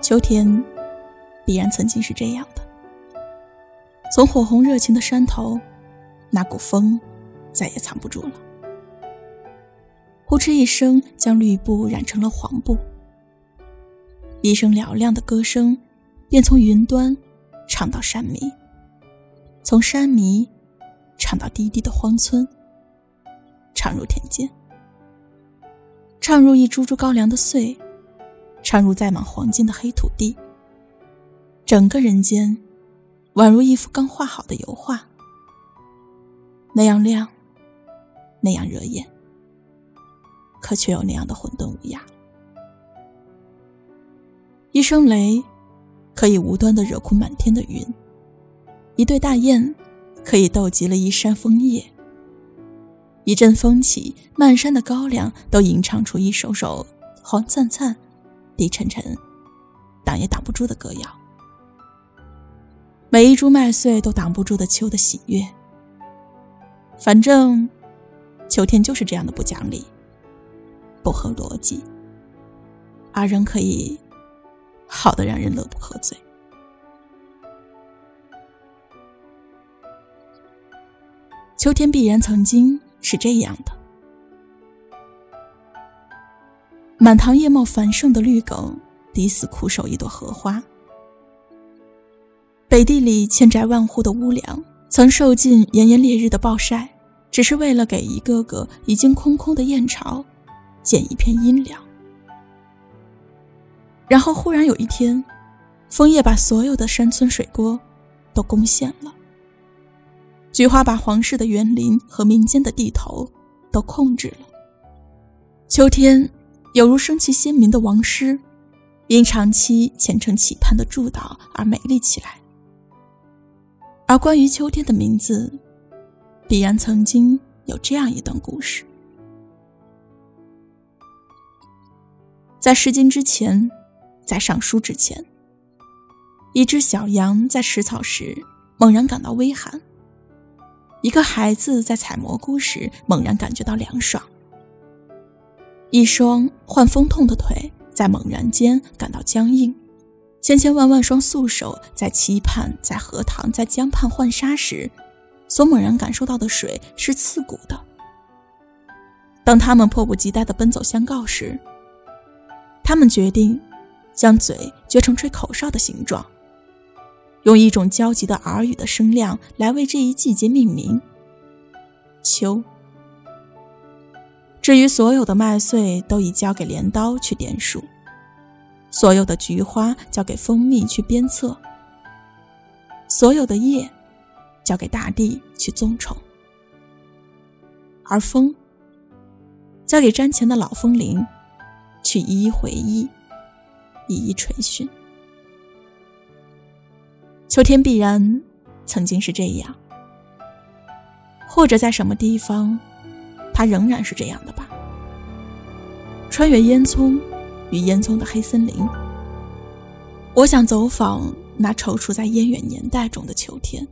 秋天必然曾经是这样的。从火红热情的山头，那股风再也藏不住了，呼哧一声将绿布染成了黄布。一声嘹亮的歌声，便从云端唱到山迷，从山迷唱到低低的荒村，唱入田间，唱入一株株高粱的穗，唱入载满黄金的黑土地。整个人间。宛如一幅刚画好的油画，那样亮，那样惹眼，可却又那样的混沌无涯。一声雷，可以无端的惹哭满天的云；一对大雁，可以逗急了一山枫叶；一阵风起，漫山的高粱都吟唱出一首首黄灿灿、低沉沉、挡也挡不住的歌谣。每一株麦穗都挡不住的秋的喜悦。反正，秋天就是这样的不讲理，不合逻辑，而仍可以好的让人乐不可嘴。秋天必然曾经是这样的：满堂叶茂繁盛的绿梗，抵死苦守一朵荷花。北地里千宅万户的屋梁，曾受尽炎炎烈日的暴晒，只是为了给一个个已经空空的燕巢，建一片阴凉。然后忽然有一天，枫叶把所有的山村水沟都攻陷了，菊花把皇室的园林和民间的地头都控制了。秋天有如生气鲜明的王师，因长期虔诚期盼的祝祷而美丽起来。而关于秋天的名字，必然曾经有这样一段故事：在《诗经》之前，在《尚书》之前，一只小羊在食草时猛然感到微寒；一个孩子在采蘑菇时猛然感觉到凉爽；一双患风痛的腿在猛然间感到僵硬。千千万万双素手在期盼、在荷塘、在江畔浣纱时，所猛然感受到的水是刺骨的。当他们迫不及待地奔走相告时，他们决定将嘴撅成吹口哨的形状，用一种焦急的耳语的声量来为这一季节命名——秋。至于所有的麦穗，都已交给镰刀去点数。所有的菊花交给蜂蜜去鞭策，所有的叶交给大地去纵宠，而风交给瞻前的老风铃去一一回忆，一一垂训。秋天必然曾经是这样，或者在什么地方，它仍然是这样的。穿越烟囱。与烟囱的黑森林，我想走访那踌躇在烟远年代中的秋天。